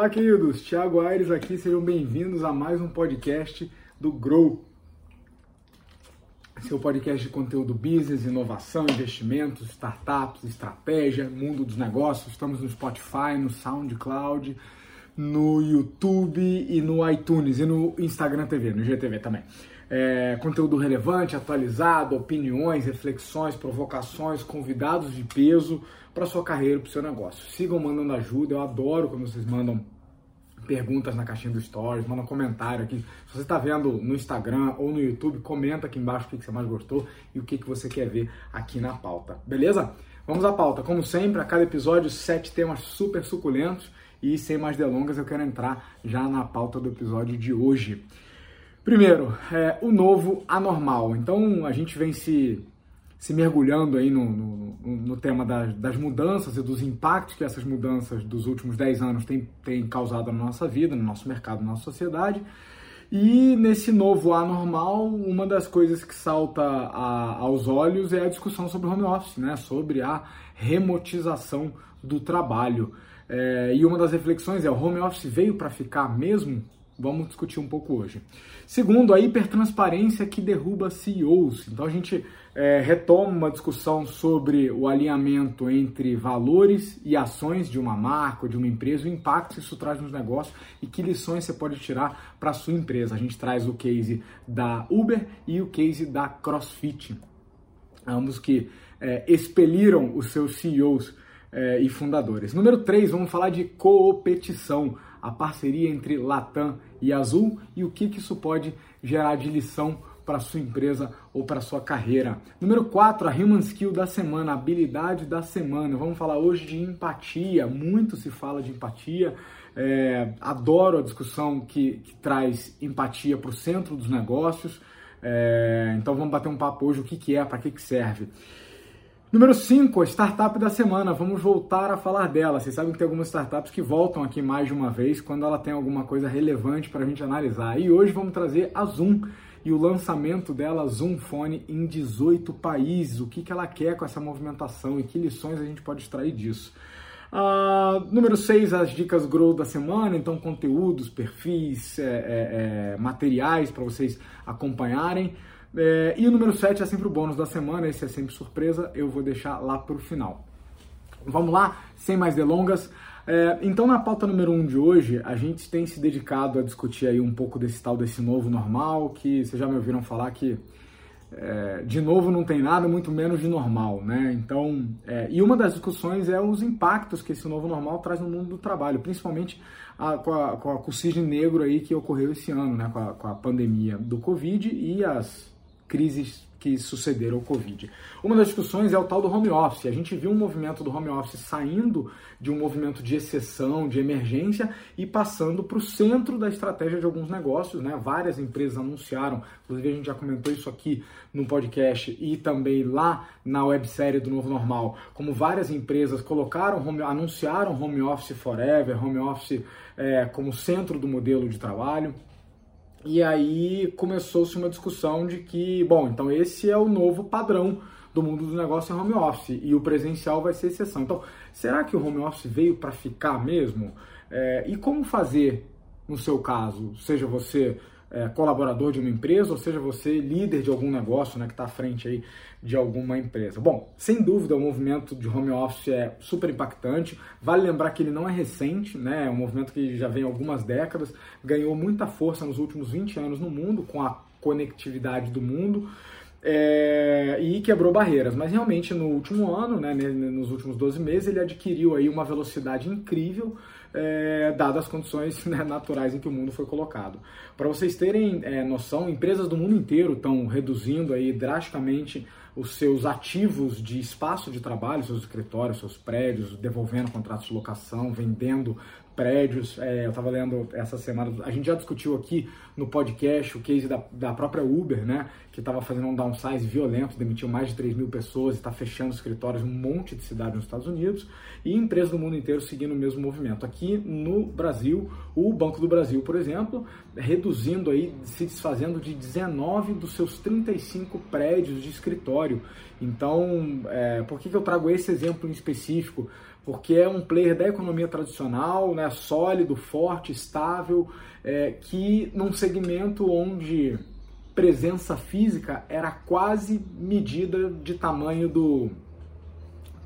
Olá, queridos. Thiago Aires aqui. Sejam bem-vindos a mais um podcast do Grow. Seu podcast de conteúdo business, inovação, investimentos, startups, estratégia, mundo dos negócios. Estamos no Spotify, no SoundCloud, no YouTube e no iTunes e no Instagram TV, no GTV também. É, conteúdo relevante, atualizado, opiniões, reflexões, provocações, convidados de peso para sua carreira, para o seu negócio. Sigam mandando ajuda, eu adoro quando vocês mandam perguntas na caixinha do Stories, manda comentário aqui. Se você está vendo no Instagram ou no YouTube, comenta aqui embaixo o que, você mais gostou e o que você quer ver aqui na pauta, beleza? Vamos à pauta. Como sempre, a cada episódio, sete temas super suculentos e sem mais delongas, eu quero entrar já na pauta do episódio de hoje. Primeiro, é, o novo anormal. Então, a gente vem se, se mergulhando aí no, no, no tema das, das, mudanças e dos impactos que essas mudanças dos últimos 10 anos têm, têm causado na nossa vida, no nosso mercado, na nossa sociedade. E nesse novo anormal, uma das coisas que salta a, aos olhos é a discussão sobre home office, né? sobre a remotização do trabalho. É, e uma das reflexões é: o home office veio para ficar mesmo? Vamos discutir um pouco hoje. Segundo, a hipertransparência que derruba CEOs. Então a gente é, retoma uma discussão sobre o alinhamento entre valores e ações de uma marca, de uma empresa, o impacto que isso traz nos negócios e que lições você pode tirar para a sua empresa. A gente traz o case da Uber e o case da CrossFit. Ambos que é, expeliram os seus CEOs é, e fundadores. Número 3, vamos falar de competição a parceria entre Latam e Azul e o que, que isso pode gerar de lição para sua empresa ou para sua carreira. Número 4, a Human Skill da semana, a habilidade da semana. Vamos falar hoje de empatia, muito se fala de empatia. É, adoro a discussão que, que traz empatia para o centro dos negócios. É, então vamos bater um papo hoje, o que, que é, para que, que serve. Número 5, a startup da semana. Vamos voltar a falar dela. Vocês sabem que tem algumas startups que voltam aqui mais de uma vez quando ela tem alguma coisa relevante para a gente analisar. E hoje vamos trazer a Zoom e o lançamento dela, Zoom Phone, em 18 países. O que, que ela quer com essa movimentação e que lições a gente pode extrair disso. Uh, número 6, as dicas Grow da semana, então conteúdos, perfis, é, é, é, materiais para vocês acompanharem. É, e o número 7 é sempre o bônus da semana, esse é sempre surpresa, eu vou deixar lá para o final. Vamos lá, sem mais delongas. É, então, na pauta número 1 um de hoje, a gente tem se dedicado a discutir aí um pouco desse tal, desse novo normal, que vocês já me ouviram falar que é, de novo não tem nada, muito menos de normal, né? Então, é, e uma das discussões é os impactos que esse novo normal traz no mundo do trabalho, principalmente a, com, a, com, a, negro aí que ocorreu esse ano, né? Com a, com a pandemia do Covid e as crises que sucederam ao Covid. Uma das discussões é o tal do home office. A gente viu um movimento do home office saindo de um movimento de exceção, de emergência e passando para o centro da estratégia de alguns negócios. Né? Várias empresas anunciaram, inclusive a gente já comentou isso aqui no podcast e também lá na websérie do Novo Normal, como várias empresas colocaram, home, anunciaram home office forever, home office é, como centro do modelo de trabalho. E aí começou-se uma discussão de que, bom, então esse é o novo padrão do mundo do negócio é home office e o presencial vai ser exceção. Então, será que o home office veio para ficar mesmo? É, e como fazer no seu caso? Seja você é, colaborador de uma empresa, ou seja você líder de algum negócio né, que está à frente aí de alguma empresa. Bom, sem dúvida o movimento de home office é super impactante. Vale lembrar que ele não é recente, né? é um movimento que já vem algumas décadas, ganhou muita força nos últimos 20 anos no mundo, com a conectividade do mundo. É, e quebrou barreiras, mas realmente no último ano, né, nos últimos 12 meses, ele adquiriu aí uma velocidade incrível, é, dadas as condições né, naturais em que o mundo foi colocado. Para vocês terem é, noção, empresas do mundo inteiro estão reduzindo aí drasticamente os seus ativos de espaço de trabalho, seus escritórios, seus prédios, devolvendo contratos de locação, vendendo prédios. É, eu estava lendo essa semana, a gente já discutiu aqui no podcast o case da, da própria Uber, né? Que estava fazendo um downsize violento, demitiu mais de 3 mil pessoas está fechando escritórios em um monte de cidades nos Estados Unidos. E empresas do mundo inteiro seguindo o mesmo movimento. Aqui no Brasil, o Banco do Brasil, por exemplo, reduzindo aí, se desfazendo de 19 dos seus 35 prédios de escritório. Então, é, por que, que eu trago esse exemplo em específico? porque é um player da economia tradicional, né, sólido, forte, estável, é, que num segmento onde presença física era quase medida de tamanho do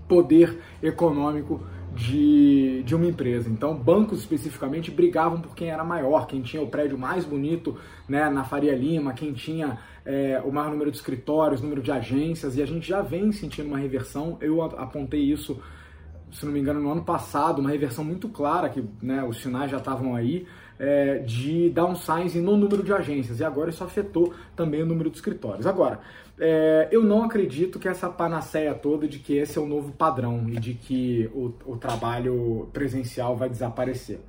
poder econômico de, de uma empresa. Então, bancos especificamente brigavam por quem era maior, quem tinha o prédio mais bonito né, na Faria Lima, quem tinha é, o maior número de escritórios, número de agências, e a gente já vem sentindo uma reversão. Eu apontei isso, se não me engano, no ano passado, uma reversão muito clara, que né, os sinais já estavam aí, é, de downsizing no número de agências, e agora isso afetou também o número de escritórios. Agora, é, eu não acredito que essa panaceia toda de que esse é o novo padrão e de que o, o trabalho presencial vai desaparecer.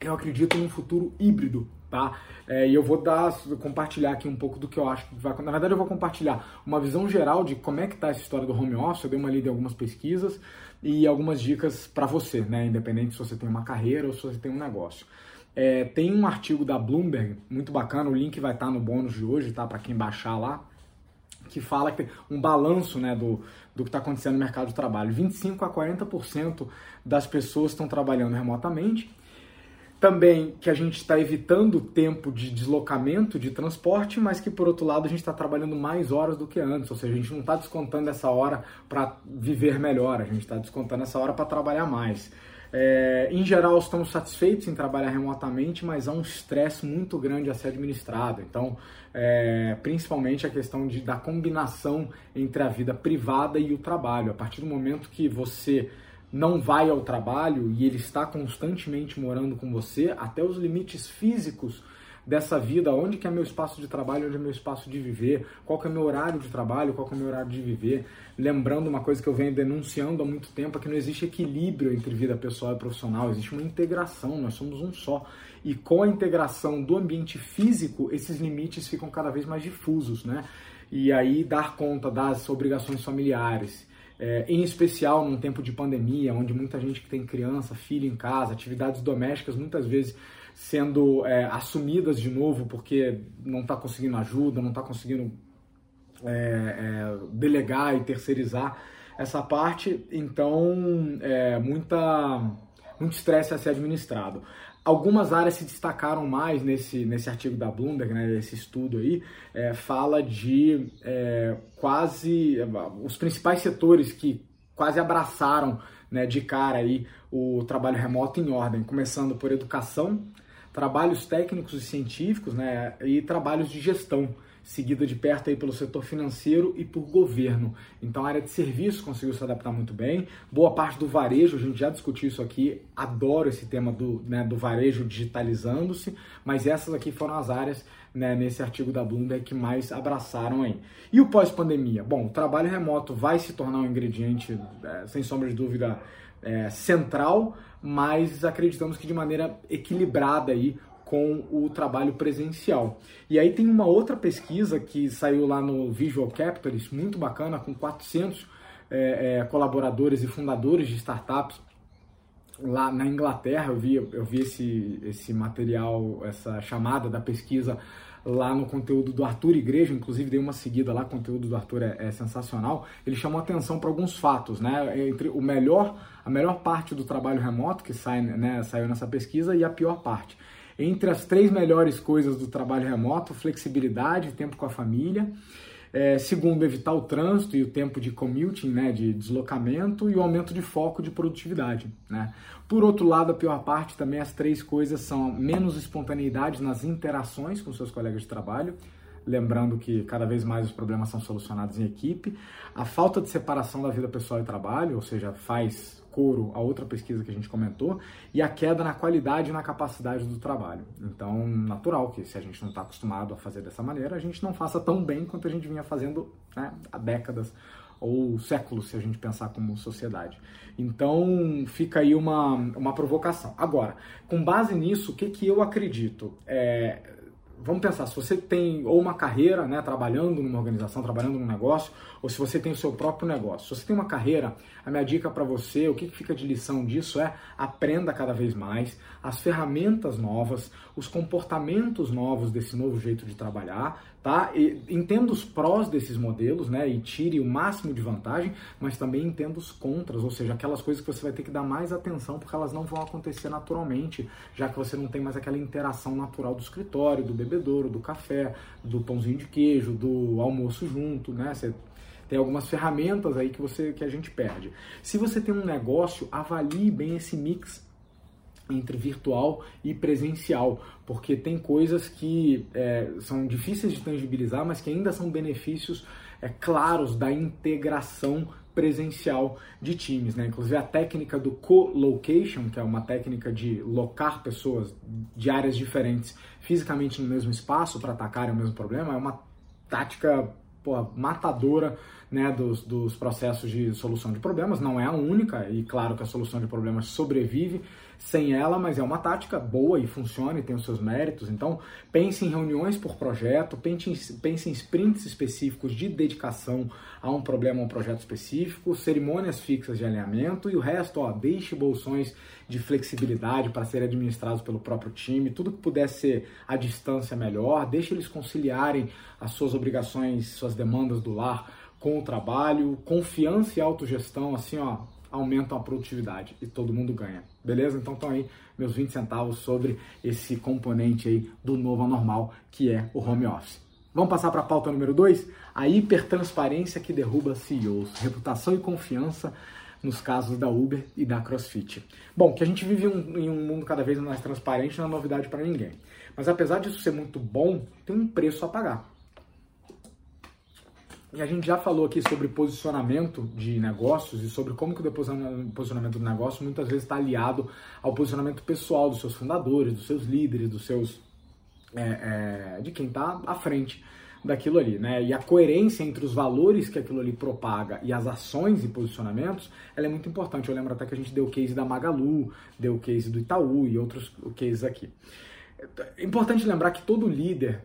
Eu acredito num futuro híbrido, tá? É, e eu vou dar, compartilhar aqui um pouco do que eu acho que vai. Na verdade, eu vou compartilhar uma visão geral de como é que está essa história do home office. Eu dei uma lida em algumas pesquisas e algumas dicas para você, né? Independente se você tem uma carreira ou se você tem um negócio. É, tem um artigo da Bloomberg muito bacana, o link vai estar tá no bônus de hoje, tá? Para quem baixar lá, que fala que tem um balanço né, do, do que está acontecendo no mercado de trabalho. 25 a 40% das pessoas estão trabalhando remotamente. Também que a gente está evitando tempo de deslocamento de transporte, mas que por outro lado a gente está trabalhando mais horas do que antes, ou seja, a gente não está descontando essa hora para viver melhor, a gente está descontando essa hora para trabalhar mais. É, em geral, estamos satisfeitos em trabalhar remotamente, mas há um estresse muito grande a ser administrado. Então, é, principalmente a questão de, da combinação entre a vida privada e o trabalho. A partir do momento que você não vai ao trabalho e ele está constantemente morando com você, até os limites físicos dessa vida, onde que é meu espaço de trabalho, onde é meu espaço de viver, qual que é meu horário de trabalho, qual que é meu horário de viver. Lembrando uma coisa que eu venho denunciando há muito tempo, é que não existe equilíbrio entre vida pessoal e profissional, existe uma integração, nós somos um só. E com a integração do ambiente físico, esses limites ficam cada vez mais difusos, né? E aí dar conta das obrigações familiares, é, em especial num tempo de pandemia, onde muita gente que tem criança, filho em casa, atividades domésticas muitas vezes sendo é, assumidas de novo porque não está conseguindo ajuda, não está conseguindo é, é, delegar e terceirizar essa parte, então é, muita, muito estresse a ser administrado. Algumas áreas se destacaram mais nesse, nesse artigo da Bloomberg, né, esse estudo aí, é, fala de é, quase os principais setores que quase abraçaram né, de cara aí o trabalho remoto em ordem, começando por educação, trabalhos técnicos e científicos né, e trabalhos de gestão seguida de perto aí pelo setor financeiro e por governo. Então a área de serviços conseguiu se adaptar muito bem. Boa parte do varejo, a gente já discutiu isso aqui, adoro esse tema do, né, do varejo digitalizando-se, mas essas aqui foram as áreas né, nesse artigo da Bloomberg que mais abraçaram aí. E o pós-pandemia? Bom, o trabalho remoto vai se tornar um ingrediente, é, sem sombra de dúvida, é, central, mas acreditamos que de maneira equilibrada aí com o trabalho presencial. E aí tem uma outra pesquisa que saiu lá no Visual Capitalist, muito bacana, com 400 é, é, colaboradores e fundadores de startups lá na Inglaterra. Eu vi, eu vi esse, esse material, essa chamada da pesquisa lá no conteúdo do Arthur Igreja, inclusive dei uma seguida lá, o conteúdo do Arthur é, é sensacional. Ele chamou atenção para alguns fatos, né? Entre o melhor, a melhor parte do trabalho remoto que sai, né, saiu nessa pesquisa e a pior parte. Entre as três melhores coisas do trabalho remoto, flexibilidade, tempo com a família. É, segundo, evitar o trânsito e o tempo de commuting, né, de deslocamento e o aumento de foco de produtividade. Né? Por outro lado, a pior parte também, as três coisas são menos espontaneidade nas interações com seus colegas de trabalho, lembrando que cada vez mais os problemas são solucionados em equipe, a falta de separação da vida pessoal e trabalho, ou seja, faz coro a outra pesquisa que a gente comentou, e a queda na qualidade e na capacidade do trabalho. Então, natural que se a gente não está acostumado a fazer dessa maneira, a gente não faça tão bem quanto a gente vinha fazendo né, há décadas ou séculos, se a gente pensar como sociedade. Então, fica aí uma, uma provocação. Agora, com base nisso, o que, que eu acredito? É, vamos pensar, se você tem ou uma carreira, né, trabalhando numa organização, trabalhando num negócio, ou se você tem o seu próprio negócio. Se você tem uma carreira, a minha dica para você, o que fica de lição disso é aprenda cada vez mais as ferramentas novas, os comportamentos novos desse novo jeito de trabalhar, tá? E entenda os prós desses modelos, né? E tire o máximo de vantagem, mas também entenda os contras, ou seja, aquelas coisas que você vai ter que dar mais atenção porque elas não vão acontecer naturalmente, já que você não tem mais aquela interação natural do escritório, do bebedouro, do café, do pãozinho de queijo, do almoço junto, né? Você tem algumas ferramentas aí que você que a gente perde. Se você tem um negócio, avalie bem esse mix entre virtual e presencial, porque tem coisas que é, são difíceis de tangibilizar, mas que ainda são benefícios é, claros da integração presencial de times, né? Inclusive a técnica do co-location, que é uma técnica de locar pessoas de áreas diferentes fisicamente no mesmo espaço para atacarem o mesmo problema, é uma tática pô, matadora né, dos, dos processos de solução de problemas. Não é a única, e claro que a solução de problemas sobrevive sem ela, mas é uma tática boa e funciona e tem os seus méritos. Então, pense em reuniões por projeto, pense em, pense em sprints específicos de dedicação a um problema, a um projeto específico, cerimônias fixas de alinhamento e o resto, ó, deixe bolsões de flexibilidade para serem administrados pelo próprio time, tudo que puder ser à distância melhor, deixe eles conciliarem as suas obrigações, suas demandas do lar com o trabalho, confiança e autogestão, assim, ó, aumentam a produtividade e todo mundo ganha. Beleza? Então estão aí meus 20 centavos sobre esse componente aí do novo anormal, que é o home office. Vamos passar para a pauta número 2? A hipertransparência que derruba CEOs. Reputação e confiança nos casos da Uber e da CrossFit. Bom, que a gente vive um, em um mundo cada vez mais transparente não é novidade para ninguém. Mas apesar disso ser muito bom, tem um preço a pagar. E a gente já falou aqui sobre posicionamento de negócios e sobre como que o posicionamento do negócio muitas vezes está aliado ao posicionamento pessoal dos seus fundadores, dos seus líderes, dos seus é, é, de quem está à frente daquilo ali, né? E a coerência entre os valores que aquilo ali propaga e as ações e posicionamentos, ela é muito importante. Eu lembro até que a gente deu o case da Magalu, deu o case do Itaú e outros cases aqui. É importante lembrar que todo líder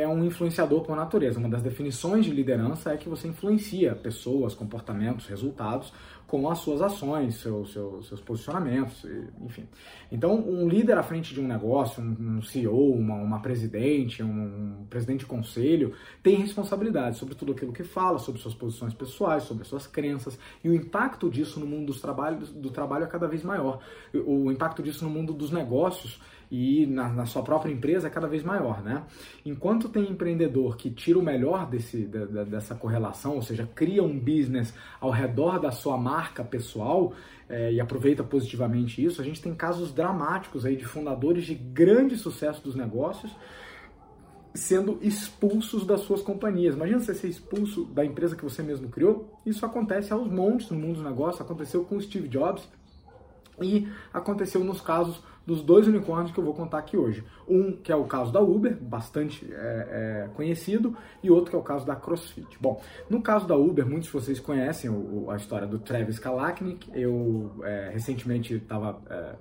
é um influenciador por natureza. Uma das definições de liderança é que você influencia pessoas, comportamentos, resultados com as suas ações, seus, seus, seus posicionamentos, enfim. Então, um líder à frente de um negócio, um, CEO, uma, uma presidente, um, um, presidente de conselho, tem responsabilidade sobre tudo aquilo que fala, sobre suas posições pessoais, sobre suas crenças, e o impacto disso no mundo dos trabalhos, do trabalho é cada vez maior. O, o impacto disso no mundo dos negócios e na, na, sua própria empresa é cada vez maior, né? Enquanto tem empreendedor que tira o melhor desse, dessa correlação, ou seja, cria um business ao redor da sua marca pessoal é, e aproveita positivamente isso, a gente tem casos dramáticos aí de fundadores de grande sucesso dos negócios sendo expulsos das suas companhias. Imagina você ser expulso da empresa que você mesmo criou. Isso acontece aos montes no mundo dos negócios. Aconteceu com o Steve Jobs e aconteceu nos casos dos dois unicórnios que eu vou contar aqui hoje. Um que é o caso da Uber, bastante é, é, conhecido, e outro que é o caso da CrossFit. Bom, no caso da Uber, muitos de vocês conhecem o, a história do Travis Kalanick. Eu é, recentemente estava é,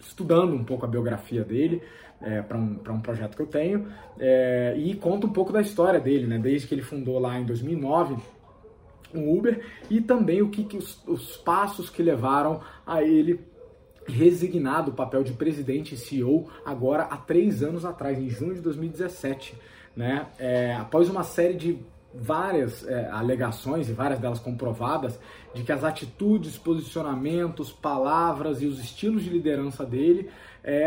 estudando um pouco a biografia dele é, para um, um projeto que eu tenho é, e conta um pouco da história dele, né? Desde que ele fundou lá em 2009 o Uber e também o que, que os, os passos que levaram a ele resignado o papel de presidente e CEO agora há três anos atrás, em junho de 2017, né? É, após uma série de várias é, alegações e várias delas comprovadas de que as atitudes, posicionamentos, palavras e os estilos de liderança dele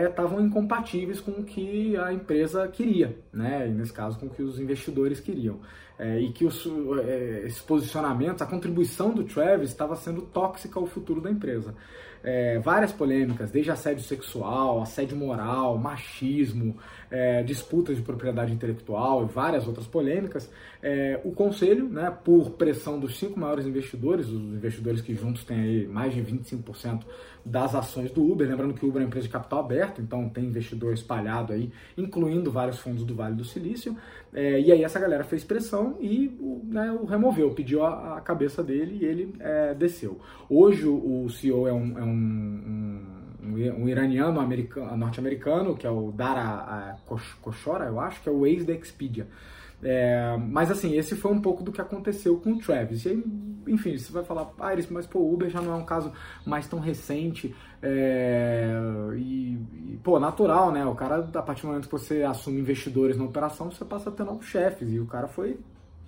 estavam é, incompatíveis com o que a empresa queria, né? E nesse caso com o que os investidores queriam. É, e que os, é, esses posicionamentos, a contribuição do Travis estava sendo tóxica ao futuro da empresa é, várias polêmicas, desde assédio sexual, assédio moral, machismo, é, disputas de propriedade intelectual e várias outras polêmicas, é, o conselho, né, por pressão dos cinco maiores investidores, os investidores que juntos têm aí mais de 25% das ações do Uber, lembrando que o Uber é uma empresa de capital aberto, então tem investidor espalhado aí, incluindo vários fundos do Vale do Silício, é, e aí essa galera fez pressão e né, o removeu, pediu a, a, cabeça dele e ele é, desceu. Hoje o CEO é um, é um um, um, iraniano norte-americano, que é o Dara Koshora, eu acho, que é o ex da Expedia. É, mas assim, esse foi um pouco do que aconteceu com o Travis. E aí, enfim, você vai falar, ah, mas pô, o Uber já não é um caso mais tão recente é, e, e, pô, natural, né? O cara, a partir do momento que você assume investidores na operação, você passa a ter novos chefes e o cara foi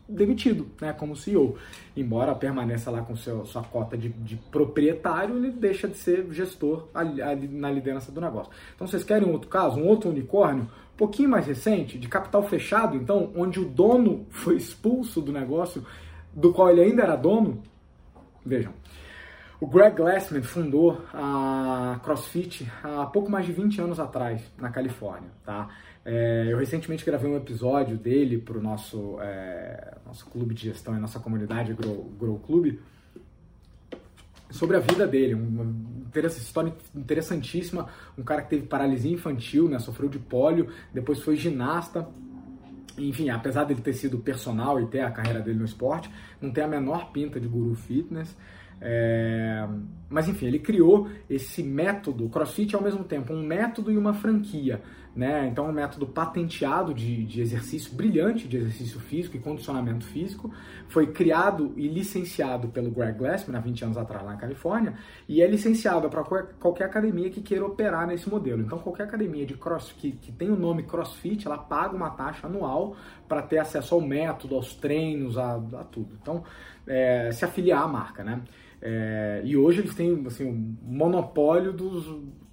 demitido, né, como CEO. Embora permaneça lá com seu, sua cota de, de proprietário, ele deixa de ser gestor ali, ali na liderança do negócio. Então, vocês querem um outro caso, um outro unicórnio, um pouquinho mais recente, de capital fechado, então, onde o dono foi expulso do negócio, do qual ele ainda era dono? Vejam. O Greg Glassman fundou a CrossFit há pouco mais de 20 anos atrás, na Califórnia, tá? É, eu recentemente gravei um episódio dele para o nosso, é, nosso clube de gestão e nossa comunidade Grow, Grow Club sobre a vida dele, uma história interessantíssima, um cara que teve paralisia infantil, né, sofreu de pólio, depois foi ginasta, enfim, apesar dele ter sido personal e ter a carreira dele no esporte, não tem a menor pinta de guru fitness, é... Mas enfim, ele criou esse método. CrossFit é ao mesmo tempo um método e uma franquia. Né? Então, é um método patenteado de, de exercício, brilhante de exercício físico e condicionamento físico. Foi criado e licenciado pelo Greg Glassman há 20 anos atrás lá na Califórnia e é licenciado para qualquer academia que queira operar nesse modelo. Então, qualquer academia de crossfit que, que tem o nome CrossFit, ela paga uma taxa anual para ter acesso ao método, aos treinos, a, a tudo. Então, é, se afiliar à marca, né? É, e hoje eles têm assim, um monopólio dos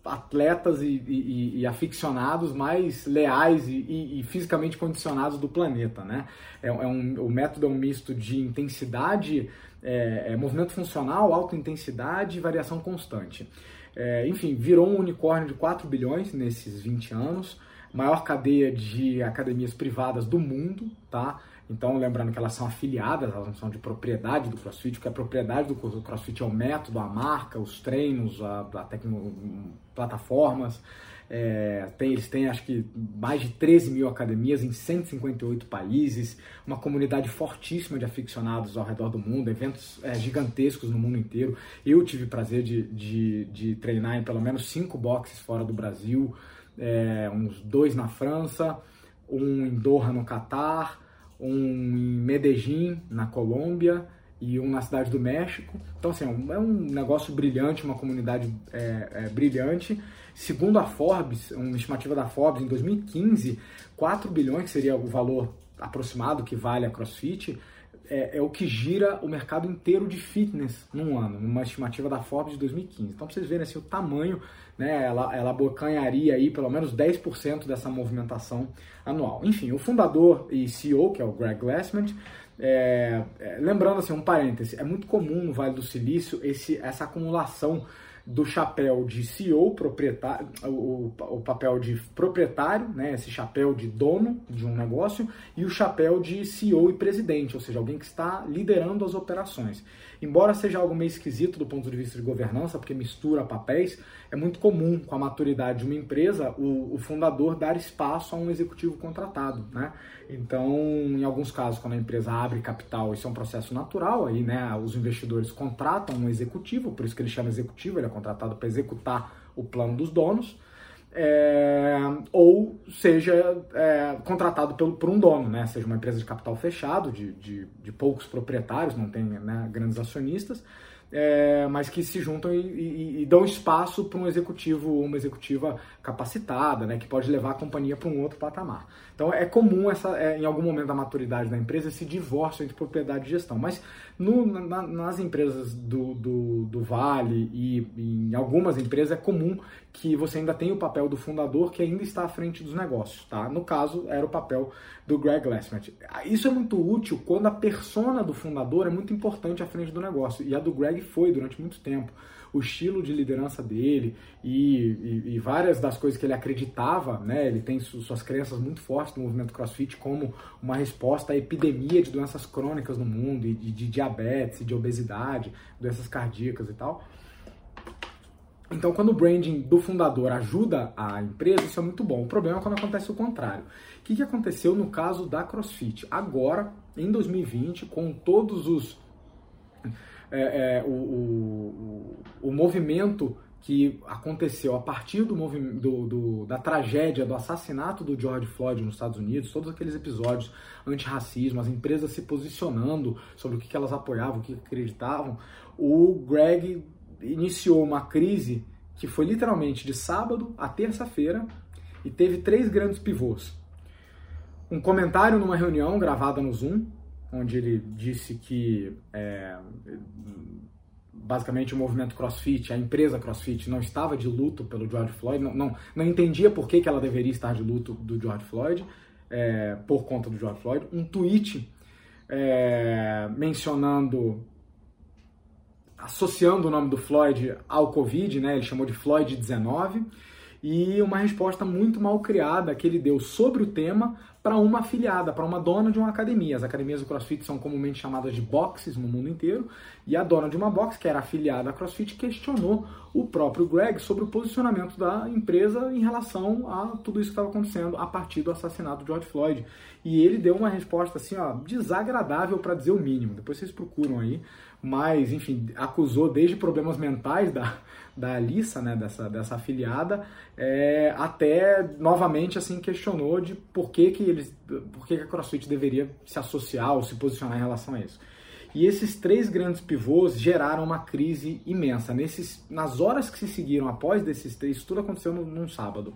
atletas e, e, e aficionados mais leais e, e, fisicamente condicionados do planeta, né? É, é um, o método é um misto de intensidade, é, é movimento funcional, alta intensidade e variação constante. É, enfim, virou um unicórnio de 4 bilhões nesses 20 anos, maior cadeia de academias privadas do mundo, tá? Então, lembrando que elas são afiliadas, elas não são de propriedade do CrossFit, porque a propriedade do CrossFit é o método, a marca, os treinos, a, a tecno, plataformas. É, tem, eles têm acho que mais de 13 mil academias em 158 países, uma comunidade fortíssima de aficionados ao redor do mundo, eventos é, gigantescos no mundo inteiro. Eu tive prazer de, de, de, treinar em pelo menos cinco boxes fora do Brasil, é, uns dois na França, um em Doha, no Catar um em Medellín, na Colômbia, e um na Cidade do México. Então, assim, é um é negócio brilhante, uma comunidade é, é, brilhante. Segundo a Forbes, uma estimativa da Forbes, em 2015, 4 bilhões, que seria o valor aproximado que vale a CrossFit, é, é, o que gira o mercado inteiro de fitness num ano, numa estimativa da Forbes de 2015. Então, pra vocês verem assim, o tamanho, né, ela, ela aí pelo menos 10% dessa movimentação anual. Enfim, o fundador e CEO, que é o Greg Glassman, é, é, lembrando assim, um parêntese, é muito comum no Vale do Silício esse, essa acumulação do chapéu de CEO, proprietário, o, o, papel de proprietário, né, esse chapéu de dono de um negócio, e o chapéu de CEO e presidente, ou seja, alguém que está liderando as operações. Embora seja algo meio esquisito do ponto de vista de governança, porque mistura papéis, é muito comum, com a maturidade de uma empresa, o, o fundador dar espaço a um executivo contratado. Né? Então, em alguns casos, quando a empresa abre capital, isso é um processo natural, aí né, os investidores contratam um executivo, por isso que ele chama executivo, ele é contratado para executar o plano dos donos é, ou seja é, contratado pelo, por um dono, né? seja uma empresa de capital fechado, de, de, de poucos proprietários, não tem né, grandes acionistas, é, mas que se juntam e, e, e dão espaço para um executivo ou uma executiva capacitada, né, que pode levar a companhia para um outro patamar. Então é comum essa, é, em algum momento da maturidade da empresa esse divórcio entre propriedade e gestão, mas no, na, nas empresas do, do, do, Vale e em algumas empresas é comum que você ainda tenha o papel do fundador que ainda está à frente dos negócios. Tá? No caso, era o papel do Greg Glassman. Isso é muito útil quando a persona do fundador é muito importante à frente do negócio, e a do Greg foi durante muito tempo o estilo de liderança dele e, e, e, várias das coisas que ele acreditava, né? Ele tem su, suas crenças muito fortes no movimento CrossFit como uma resposta à epidemia de doenças crônicas no mundo e de, de diabetes, de obesidade, doenças cardíacas e tal. Então, quando o branding do fundador ajuda a empresa, isso é muito bom. O problema é quando acontece o contrário. O que, que aconteceu no caso da CrossFit? Agora, em 2020, com todos os é, é, o, o, o, movimento que aconteceu a partir do, do, do, da tragédia, do assassinato do George Floyd nos Estados Unidos, todos aqueles episódios antirracismo, as empresas se posicionando sobre o que elas apoiavam, o que acreditavam, o Greg iniciou uma crise que foi literalmente de sábado a terça-feira e teve três grandes pivôs. Um comentário numa reunião gravada no Zoom, onde ele disse que é, basicamente o movimento CrossFit, a empresa CrossFit, não estava de luto pelo George Floyd, não, não, não entendia por que, que ela deveria estar de luto do George Floyd, é, por conta do George Floyd. Um tweet é, mencionando, associando o nome do Floyd ao Covid, né, ele chamou de Floyd-19, e uma resposta muito mal criada que ele deu sobre o tema para uma afiliada, para uma dona de uma academia. As academias do CrossFit são comumente chamadas de boxes no mundo inteiro, e a dona de uma box, que era afiliada à CrossFit, questionou o próprio Greg sobre o posicionamento da empresa em relação a tudo isso que estava acontecendo a partir do assassinato de George Floyd. E ele deu uma resposta assim, ó, desagradável para dizer o mínimo. Depois vocês procuram aí, mas enfim, acusou desde problemas mentais da da Alissa, né, dessa, dessa afiliada, é, até novamente assim questionou de por que, que eles, por que, que a CrossFit deveria se associar ou se posicionar em relação a isso. E esses três grandes pivôs geraram uma crise imensa. Nesses, nas horas que se seguiram após desses três, tudo aconteceu num, num sábado.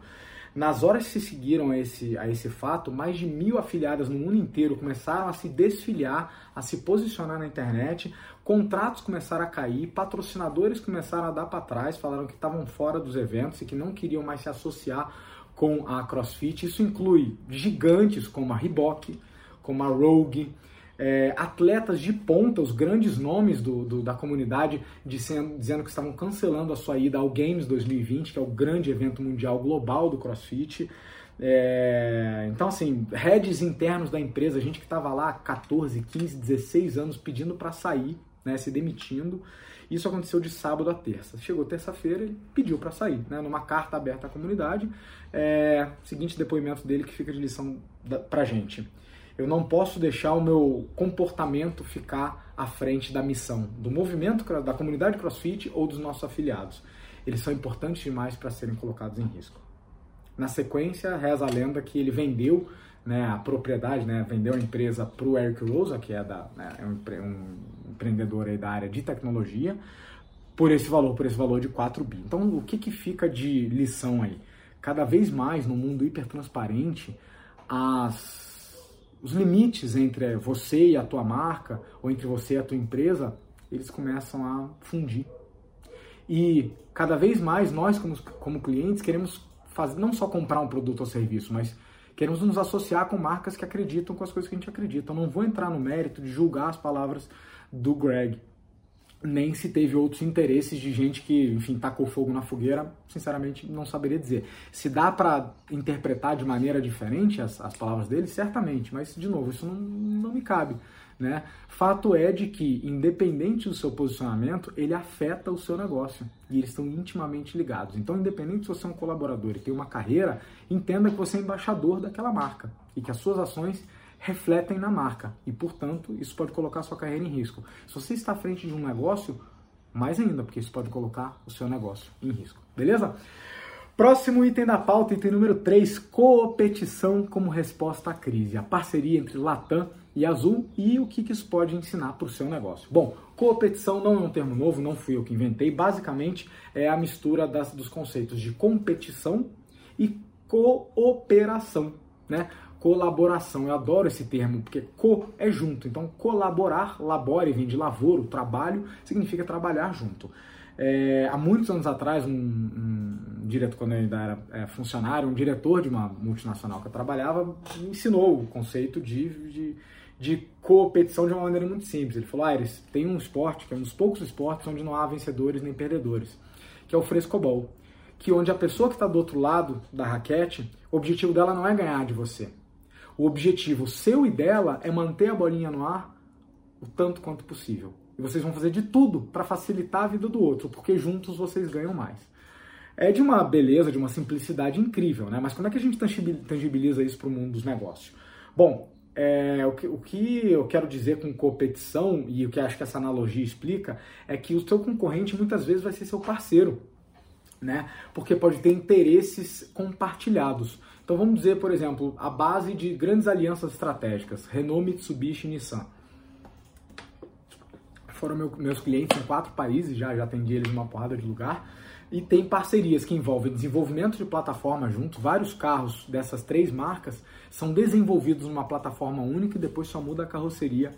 Nas horas que se seguiram a esse, a esse fato, mais de mil afiliadas no mundo inteiro começaram a se desfiliar, a se posicionar na internet, contratos começaram a cair, patrocinadores começaram a dar para trás, falaram que estavam fora dos eventos e que não queriam mais se associar com a CrossFit. Isso inclui gigantes como a Reebok, como a Rogue, é, atletas de ponta, os grandes nomes do, do, da comunidade, dizendo, dizendo que estavam cancelando a sua ida ao Games 2020, que é o grande evento mundial global do CrossFit. É, então, assim, heads internos da empresa, gente que estava lá há 14, 15, 16 anos pedindo para sair, né, se demitindo. Isso aconteceu de sábado a terça. Chegou terça-feira, ele pediu para sair, né, numa carta aberta à comunidade. É, seguinte depoimento dele que fica de lição para gente. Eu não posso deixar o meu comportamento ficar à frente da missão, do movimento da comunidade CrossFit ou dos nossos afiliados. Eles são importantes demais para serem colocados em risco. Na sequência, reza a lenda que ele vendeu né, a propriedade, né, vendeu a empresa para o Eric Rosa, que é, da, né, é um, um, empreendedor da área de tecnologia, por esse valor, por esse valor de 4 bi. Então, o que, que fica de lição aí? Cada vez mais no mundo hipertransparente, as os limites entre você e a tua marca, ou entre você e a tua empresa, eles começam a fundir. E cada vez mais nós, como, como clientes, queremos fazer, não só comprar um produto ou serviço, mas queremos nos associar com marcas que acreditam com as coisas que a gente acredita. Eu não vou entrar no mérito de julgar as palavras do Greg, nem se teve outros interesses de gente que, enfim, tacou fogo na fogueira, sinceramente não saberia dizer. Se dá para interpretar de maneira diferente as, as palavras dele, certamente, mas, de novo, isso não, não me cabe. Né? Fato é de que, independente do seu posicionamento, ele afeta o seu negócio e eles estão intimamente ligados. Então, independente se você é um colaborador e tem uma carreira, entenda que você é embaixador daquela marca e que as suas ações refletem na marca e, portanto, isso pode colocar sua carreira em risco. Se você está à frente de um negócio, mais ainda, porque isso pode colocar o seu negócio em risco. Beleza? Próximo item da pauta, item número 3, competição como resposta à crise. A parceria entre Latam e Azul e o que isso pode ensinar para o seu negócio. Bom, competição não é um termo novo, não fui eu que inventei. Basicamente é a mistura das, dos conceitos de competição e cooperação. Né? colaboração. Eu adoro esse termo, porque co é junto. Então, colaborar, labore, vem de lavoro, trabalho, significa trabalhar junto. É, há muitos anos atrás, um, um, diretor, quando eu ainda era é, funcionário, um diretor de uma multinacional que eu trabalhava, ensinou o conceito de, de, de competição de uma maneira muito simples. Ele falou, Aires, tem um esporte, que é um dos poucos esportes onde não há vencedores nem perdedores, que é o frescobol. Que onde a pessoa que está do outro lado da raquete, o objetivo dela não é ganhar de você, o objetivo seu e dela é manter a bolinha no ar o tanto quanto possível. E vocês vão fazer de tudo para facilitar a vida do outro, porque juntos vocês ganham mais. É de uma beleza, de uma simplicidade incrível, né? Mas como é que a gente tangibiliza isso para o mundo dos negócios? Bom, é, o, que, o, que, eu quero dizer com competição, e o que acho que essa analogia explica, é que o seu concorrente muitas vezes vai ser seu parceiro. né? Porque pode ter interesses compartilhados. Então vamos dizer, por exemplo, a base de grandes alianças estratégicas, Renault, Mitsubishi e Nissan. Foram meu, meus clientes em quatro países, já, já atendi eles em uma porrada de lugar. E tem parcerias que envolvem desenvolvimento de plataforma junto. Vários carros dessas três marcas são desenvolvidos numa plataforma única e depois só muda a carroceria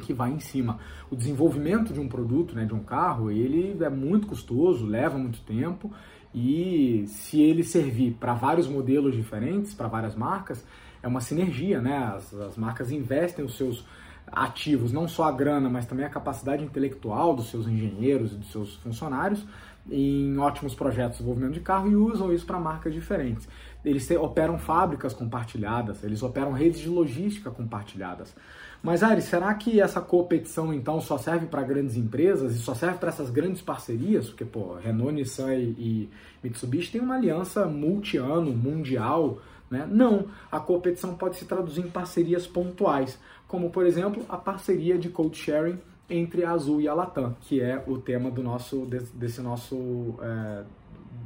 que vai em cima. O desenvolvimento de um produto, né, de um carro, ele é muito custoso, leva muito tempo e se ele servir para vários modelos diferentes, para várias marcas, é uma sinergia, né? As, as, marcas investem os seus ativos, não só a grana, mas também a capacidade intelectual dos seus engenheiros e dos seus funcionários em ótimos projetos de desenvolvimento de carro e usam isso para marcas diferentes. Eles operam fábricas compartilhadas, eles operam redes de logística compartilhadas. Mas, Ari, será que essa competição então só serve para grandes empresas e só serve para essas grandes parcerias? Porque, pô, Renault, Nissan e, e Mitsubishi têm uma aliança multi-ano, mundial, né? Não, a competição pode se traduzir em parcerias pontuais, como, por exemplo, a parceria de code sharing entre a Azul e a Latam, que é o tema do nosso, desse, nosso, é,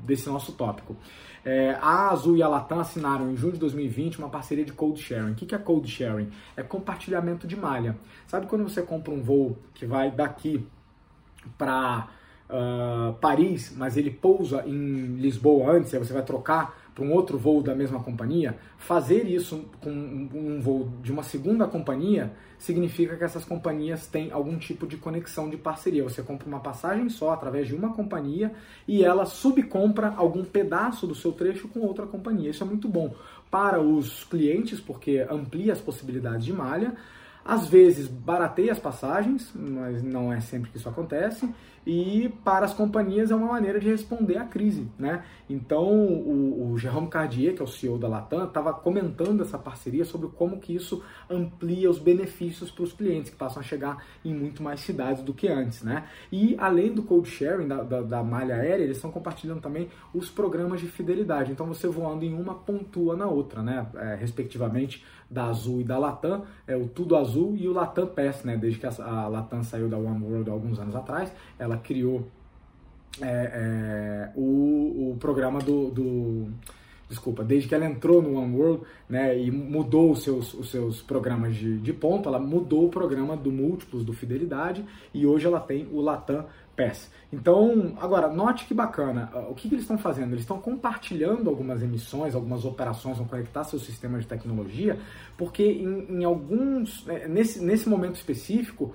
desse nosso tópico. É, a Azul e a Latam assinaram em julho de 2020 uma parceria de code sharing. O que é code sharing? É compartilhamento de malha. Sabe quando você compra um voo que vai daqui para uh, ah, Paris, mas ele pousa em Lisboa antes, aí você vai trocar para um outro voo da mesma companhia, fazer isso com um voo de uma segunda companhia significa que essas companhias têm algum tipo de conexão de parceria. Você compra uma passagem só através de uma companhia e ela subcompra algum pedaço do seu trecho com outra companhia. Isso é muito bom para os clientes porque amplia as possibilidades de malha às vezes barateia as passagens, mas não é sempre que isso acontece, e para as companhias é uma maneira de responder à crise, né? Então o, o Jerome Cardier, que é o CEO da Latam, estava comentando essa parceria sobre como que isso amplia os benefícios para os clientes que passam a chegar em muito mais cidades do que antes, né? E além do code sharing da, da, da malha aérea, eles estão compartilhando também os programas de fidelidade. Então você voando em uma pontua na outra, né? É, respectivamente da Azul e da Latam, é o Tudo Azul e o Latam Pass, né? Desde que a, a Latam saiu da One World há alguns anos atrás, ela criou é, é, o, o programa do, do desculpa, desde que ela entrou no One World, né, e mudou os seus, os seus programas de, de ponto, ela mudou o programa do Múltiplos, do Fidelidade, e hoje ela tem o Latam Pass. Então, agora, note que bacana, o que, que eles estão fazendo? Eles estão compartilhando algumas emissões, algumas operações, vão conectar seus sistemas de tecnologia, porque em, em alguns, né, nesse, nesse momento específico,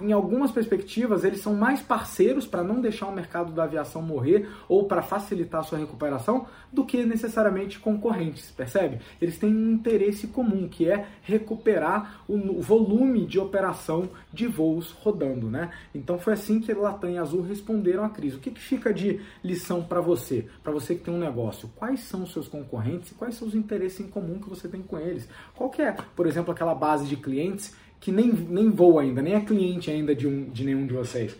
em algumas perspectivas, eles são mais parceiros para não deixar o mercado da aviação morrer ou para facilitar a sua recuperação do que necessariamente concorrentes, percebe? Eles têm um interesse comum, que é recuperar o volume de operação de voos rodando, né? Então foi assim que Latam e Azul responderam à crise. O que, que fica de lição para você, para você que tem um negócio? Quais são os seus concorrentes e quais são os interesses em comum que você tem com eles? Qual que é, por exemplo, aquela base de clientes que nem, nem voa ainda, nem é cliente ainda de, um, de nenhum de vocês.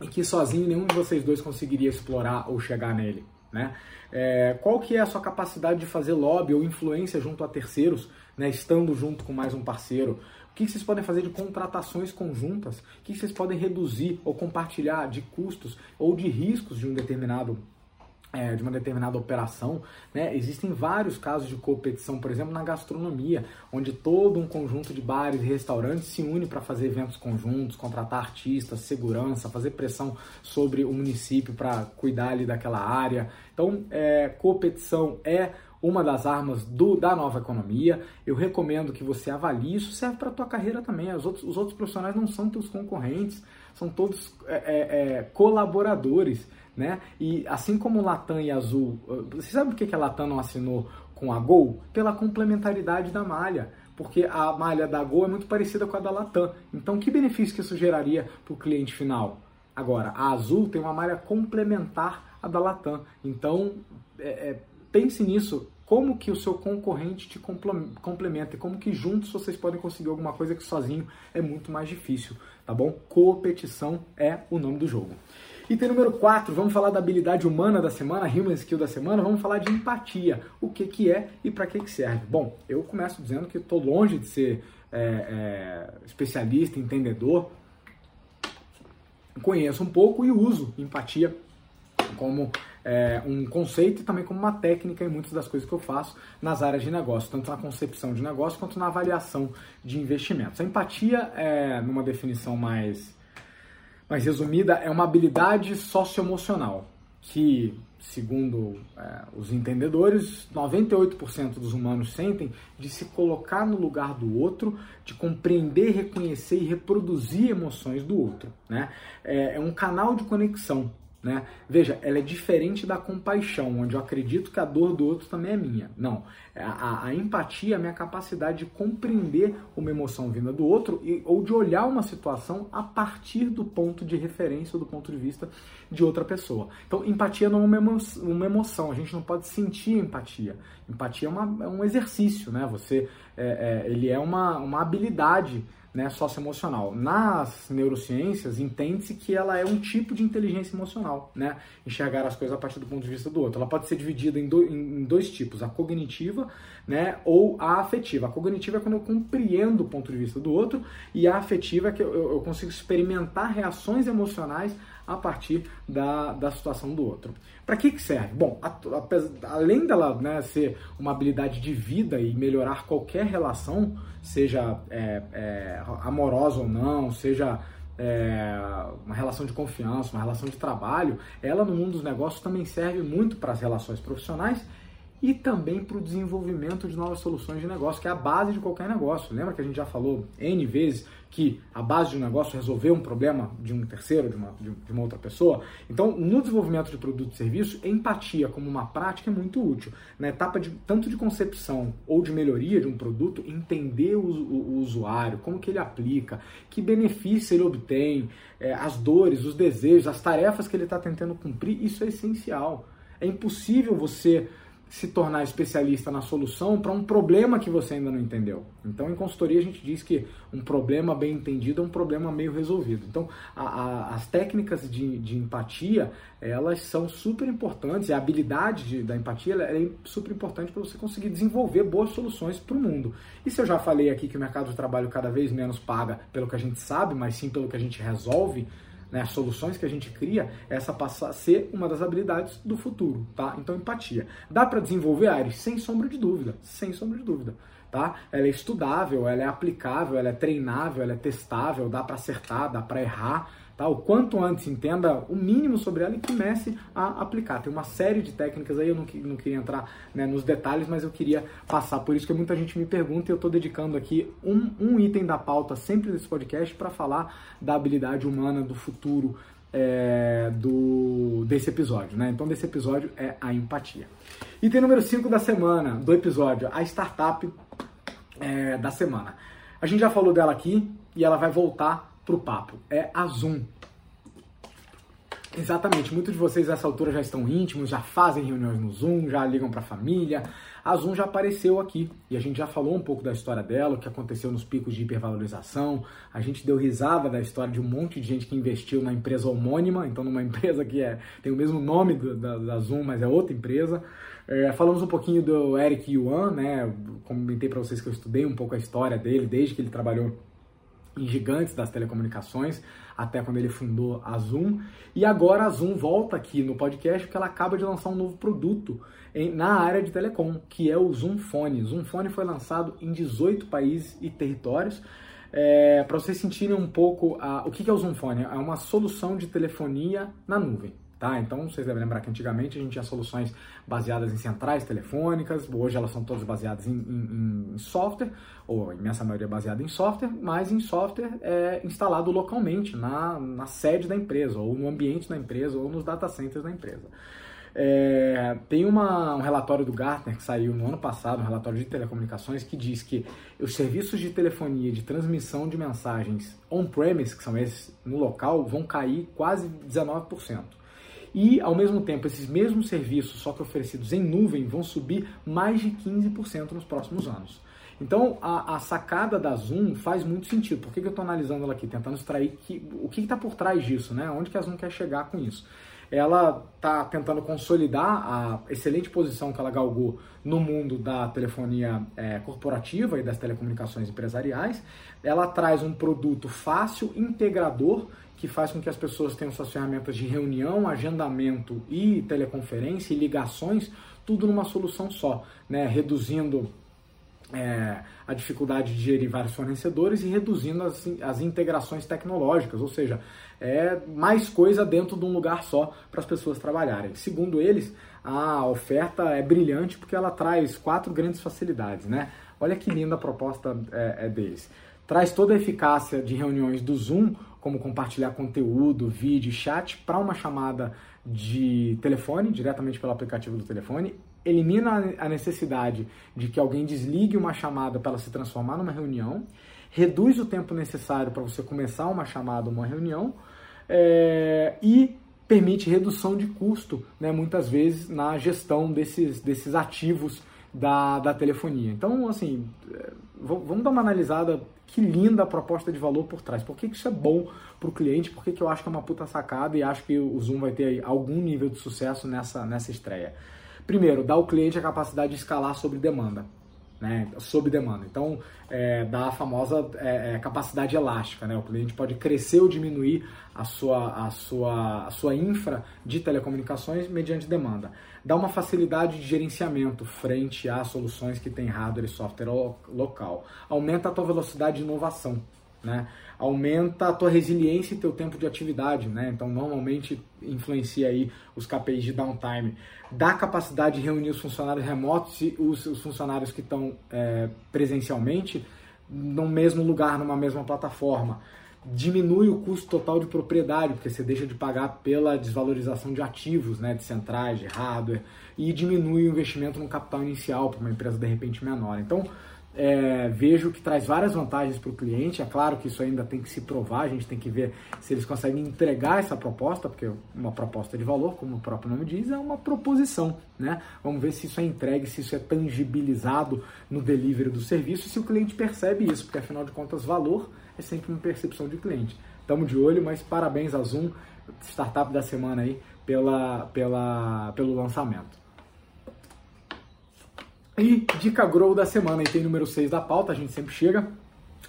E que sozinho nenhum de vocês dois conseguiria explorar ou chegar nele. Né? É, qual que é a sua capacidade de fazer lobby ou influência junto a terceiros, né, estando junto com mais um parceiro? O que vocês podem fazer de contratações conjuntas? O que vocês podem reduzir ou compartilhar de custos ou de riscos de um determinado é, de uma determinada operação. Né? Existem vários casos de competição, por exemplo, na gastronomia, onde todo um conjunto de bares e restaurantes se une para fazer eventos conjuntos, contratar artistas, segurança, fazer pressão sobre o município para cuidar ali daquela área. Então, é, competição é uma das armas do, da nova economia. Eu recomendo que você avalie. Isso serve para a tua carreira também. Os outros, os outros profissionais não são teus concorrentes, são todos é, é, é colaboradores né? E assim como Latam e Azul, você sabe por que a Latam não assinou com a Gol? Pela complementaridade da malha. Porque a malha da Gol é muito parecida com a da Latam. Então, que benefício que isso geraria para o cliente final? Agora, a Azul tem uma malha complementar à da Latam. Então, é, é, pense nisso. Como que o seu concorrente te complementa e como que juntos vocês podem conseguir alguma coisa que sozinho é muito mais difícil, tá bom? Competição é o nome do jogo. Item número 4, vamos falar da habilidade humana da semana, human skill da semana, vamos falar de empatia, o que, que é e para que, que serve. Bom, eu começo dizendo que estou longe de ser é, é, especialista, entendedor, conheço um pouco e uso empatia como é, um conceito e também como uma técnica em muitas das coisas que eu faço nas áreas de negócio, tanto na concepção de negócio quanto na avaliação de investimentos. A empatia, é, numa definição mais, mais resumida, é uma habilidade socioemocional que, segundo é, os entendedores, 98% dos humanos sentem de se colocar no lugar do outro, de compreender, reconhecer e reproduzir emoções do outro. Né? É, é um canal de conexão né? Veja, ela é diferente da compaixão, onde eu acredito que a dor do outro também é minha. Não. A, a empatia é a minha capacidade de compreender uma emoção vinda do outro e, ou de olhar uma situação a partir do ponto de referência, do ponto de vista de outra pessoa. Então, empatia não é uma emoção, a gente não pode sentir empatia. Empatia é, uma, é um exercício, né? Você, é, é, ele é uma, uma habilidade né, socioemocional. Nas neurociências, entende-se que ela é um tipo de inteligência emocional, né? Enxergar as coisas a partir do ponto de vista do outro. Ela pode ser dividida em, do, em dois tipos, a cognitiva né, ou a afetiva. A cognitiva é quando eu compreendo o ponto de vista do outro e a afetiva é que eu, eu consigo experimentar reações emocionais a partir da, da situação do outro. Para que, que serve? Bom, a, a, além dela né, ser uma habilidade de vida e melhorar qualquer relação, seja é, é, amorosa ou não, seja é, uma relação de confiança, uma relação de trabalho, ela no mundo dos negócios também serve muito para as relações profissionais e também para o desenvolvimento de novas soluções de negócio, que é a base de qualquer negócio. Lembra que a gente já falou N vezes que a base de um negócio resolver um problema de um terceiro, de uma, de uma outra pessoa? Então, no desenvolvimento de produto e serviço, empatia como uma prática é muito útil. Na etapa de, tanto de concepção ou de melhoria de um produto, entender o, o, o usuário, como que ele aplica, que benefício ele obtém, é, as dores, os desejos, as tarefas que ele está tentando cumprir, isso é essencial. É impossível você se tornar especialista na solução para um problema que você ainda não entendeu. Então, em consultoria, a gente diz que um problema bem entendido é um problema meio resolvido. Então, a, a, as técnicas de, de, empatia, elas são super importantes, a habilidade de, da empatia é super importante para você conseguir desenvolver boas soluções para o mundo. E se eu já falei aqui que o mercado de trabalho cada vez menos paga pelo que a gente sabe, mas sim pelo que a gente resolve, né, as soluções que a gente cria, essa passa a ser uma das habilidades do futuro, tá? Então, empatia. Dá para desenvolver, Ares? Sem sombra de dúvida, sem sombra de dúvida, tá? Ela é estudável, ela é aplicável, ela é treinável, ela é testável, dá para acertar, dá para errar, Tá? O quanto antes entenda o mínimo sobre ela e comece a aplicar. Tem uma série de técnicas aí, eu não, não queria entrar né, nos detalhes, mas eu queria passar. Por isso que muita gente me pergunta e eu estou dedicando aqui um, um item da pauta sempre desse podcast para falar da habilidade humana do futuro é, do, desse episódio. Né? Então, desse episódio é a empatia. Item número 5 da semana, do episódio, a startup é, da semana. A gente já falou dela aqui e ela vai voltar pro papo. É a Zoom. Exatamente, muitos de vocês nessa altura já estão íntimos, já fazem reuniões no Zoom, já ligam para a família. A Zoom já apareceu aqui e a gente já falou um pouco da história dela, o que aconteceu nos picos de hipervalorização. A gente deu risada da história de um monte de gente que investiu na empresa homônima, então numa empresa que é, tem o mesmo nome do, da, da, Zoom, mas é outra empresa. É, falamos um pouquinho do Eric Yuan, né? Comentei para vocês que eu estudei um pouco a história dele desde que ele trabalhou gigantes das telecomunicações, até quando ele fundou a Zoom. E agora a Zoom volta aqui no podcast porque ela acaba de lançar um novo produto em, na área de telecom, que é o Zoom Phone. O Zoom Phone foi lançado em 18 países e territórios. É, Para vocês sentirem um pouco a, o que é o Zoom Phone, é uma solução de telefonia na nuvem. Tá? Então, vocês devem lembrar que antigamente a gente tinha soluções baseadas em centrais telefônicas, hoje elas são todas baseadas em, em, em software, ou a imensa maioria baseada em software, mas em software é instalado localmente, na, na sede da empresa, ou no ambiente da empresa, ou nos data centers da empresa. É, tem uma, um relatório do Gartner que saiu no ano passado, um relatório de telecomunicações, que diz que os serviços de telefonia de transmissão de mensagens on-premise, que são esses no local, vão cair quase 19%. E, ao mesmo tempo, esses mesmos serviços, só que oferecidos em nuvem, vão subir mais de 15% nos próximos anos. Então, a, a, sacada da Zoom faz muito sentido. Por que, que eu estou analisando ela aqui? Tentando extrair que, o que está por trás disso, né? Onde que a Zoom quer chegar com isso? Ela está tentando consolidar a excelente posição que ela galgou no mundo da telefonia é, corporativa e das telecomunicações empresariais. Ela traz um produto fácil, integrador, que faz com que as pessoas tenham suas ferramentas de reunião, agendamento e teleconferência e ligações, tudo numa solução só, né? reduzindo é, a dificuldade de gerir vários fornecedores e reduzindo as, as integrações tecnológicas, ou seja, é mais coisa dentro de um lugar só para as pessoas trabalharem. Segundo eles, a oferta é brilhante porque ela traz quatro grandes facilidades, né? Olha que linda a proposta é, é deles. Traz toda a eficácia de reuniões do Zoom, como compartilhar conteúdo, vídeo, chat, para uma chamada de telefone, diretamente pelo aplicativo do telefone. Elimina a necessidade de que alguém desligue uma chamada para ela se transformar numa reunião, reduz o tempo necessário para você começar uma chamada uma reunião. É, e permite redução de custo, né, muitas vezes, na gestão desses, desses ativos da, da telefonia. Então, assim, é, vamos dar uma analisada. Que linda a proposta de valor por trás. Por que, que isso é bom para o cliente? Por que, que eu acho que é uma puta sacada e acho que o Zoom vai ter algum nível de sucesso nessa, nessa estreia? Primeiro, dá ao cliente a capacidade de escalar sobre demanda. Né, sob demanda. Então, é, dá a famosa é, é, capacidade elástica. Né? O cliente pode crescer ou diminuir a sua, a, sua, a sua infra de telecomunicações mediante demanda. Dá uma facilidade de gerenciamento frente a soluções que têm hardware e software local. Aumenta a tua velocidade de inovação né? Aumenta a tua resiliência e teu tempo de atividade, né? Então, normalmente influencia aí os KPIs de downtime. Dá capacidade de reunir os funcionários remotos e os, os funcionários que estão é, presencialmente no mesmo lugar, numa mesma plataforma. Diminui o custo total de propriedade, porque você deixa de pagar pela desvalorização de ativos, né, de centrais, de hardware, e diminui o investimento no capital inicial para uma empresa de repente menor. Então, é, vejo que traz várias vantagens para o cliente. É claro que isso ainda tem que se provar, a gente tem que ver se eles conseguem entregar essa proposta, porque uma proposta de valor, como o próprio nome diz, é uma proposição. Né? Vamos ver se isso é entregue, se isso é tangibilizado no delivery do serviço se o cliente percebe isso, porque afinal de contas, valor é sempre uma percepção de cliente. Estamos de olho, mas parabéns a Zoom, startup da semana aí, pela, pela, pelo lançamento. E dica grow da semana, tem número 6 da pauta, a gente sempre chega.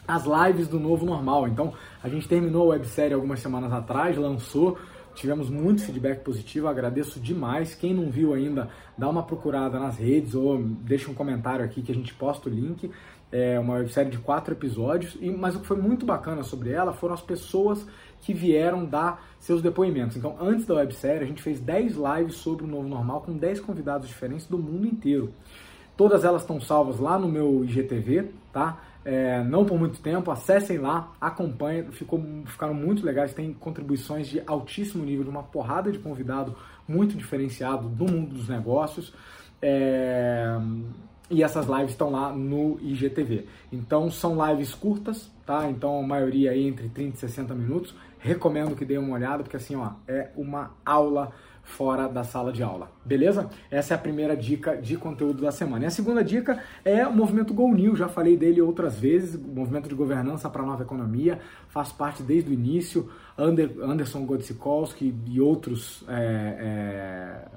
As lives do novo normal. Então, a gente terminou a websérie algumas semanas atrás, lançou, tivemos muito feedback positivo, agradeço demais. Quem não viu ainda, dá uma procurada nas redes ou deixa um comentário aqui que a gente posta o link. É uma websérie de quatro episódios, e, mas o que foi muito bacana sobre ela foram as pessoas que vieram dar seus depoimentos. Então, antes da websérie, a gente fez 10 lives sobre o novo normal com 10 convidados diferentes do mundo inteiro. Todas elas estão salvas lá no meu IGTV, tá? É, não por muito tempo, acessem lá, acompanhem, ficou, ficaram muito legais, tem contribuições de altíssimo nível, de uma porrada de convidado muito diferenciado do mundo dos negócios. É, e essas lives estão lá no IGTV. Então são lives curtas, tá? Então a maioria aí entre 30 e 60 minutos. Recomendo que dêem uma olhada, porque assim, ó, é uma aula fora da sala de aula, beleza? Essa é a primeira dica de conteúdo da semana. E a segunda dica é o movimento Go New, já falei dele outras vezes, movimento de governança para a nova economia, faz parte desde o início, Anderson Godzikolski e outros é, é,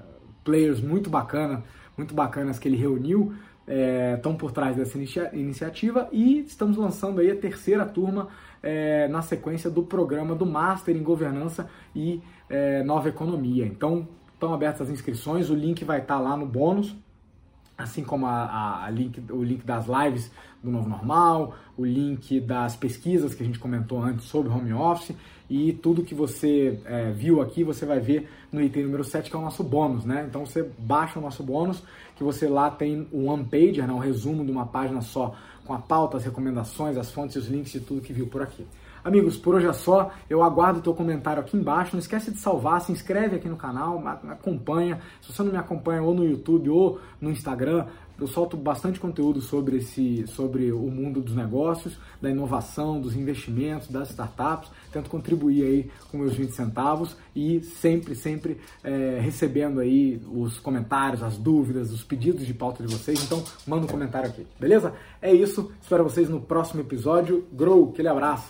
players muito bacana, muito bacanas que ele reuniu, estão é, por trás dessa inicia iniciativa e estamos lançando aí a terceira turma é, na sequência do programa do Master em Governança e é, Nova Economia. Então, estão abertas as inscrições, o link vai estar tá lá no bônus, assim como a, a, link, o link das lives do Novo Normal, o link das pesquisas que a gente comentou antes sobre home office e tudo que você é, viu aqui você vai ver no item número 7, que é o nosso bônus, né? Então você baixa o nosso bônus, que você lá tem um one pager, né? um resumo de uma página só com a pauta, as recomendações, as fontes os links de tudo que viu por aqui. Amigos, por hoje é só. Eu aguardo o teu comentário aqui embaixo. Não esquece de salvar, se inscreve aqui no canal, acompanha. Se você não me acompanha ou no YouTube ou no Instagram, eu solto bastante conteúdo sobre, esse, sobre o mundo dos negócios, da inovação, dos investimentos, das startups. Tento contribuir aí com meus 20 centavos e sempre, sempre é, recebendo aí os comentários, as dúvidas, os pedidos de pauta de vocês. Então, manda um comentário aqui, beleza? É isso. Espero vocês no próximo episódio. Grow, aquele abraço.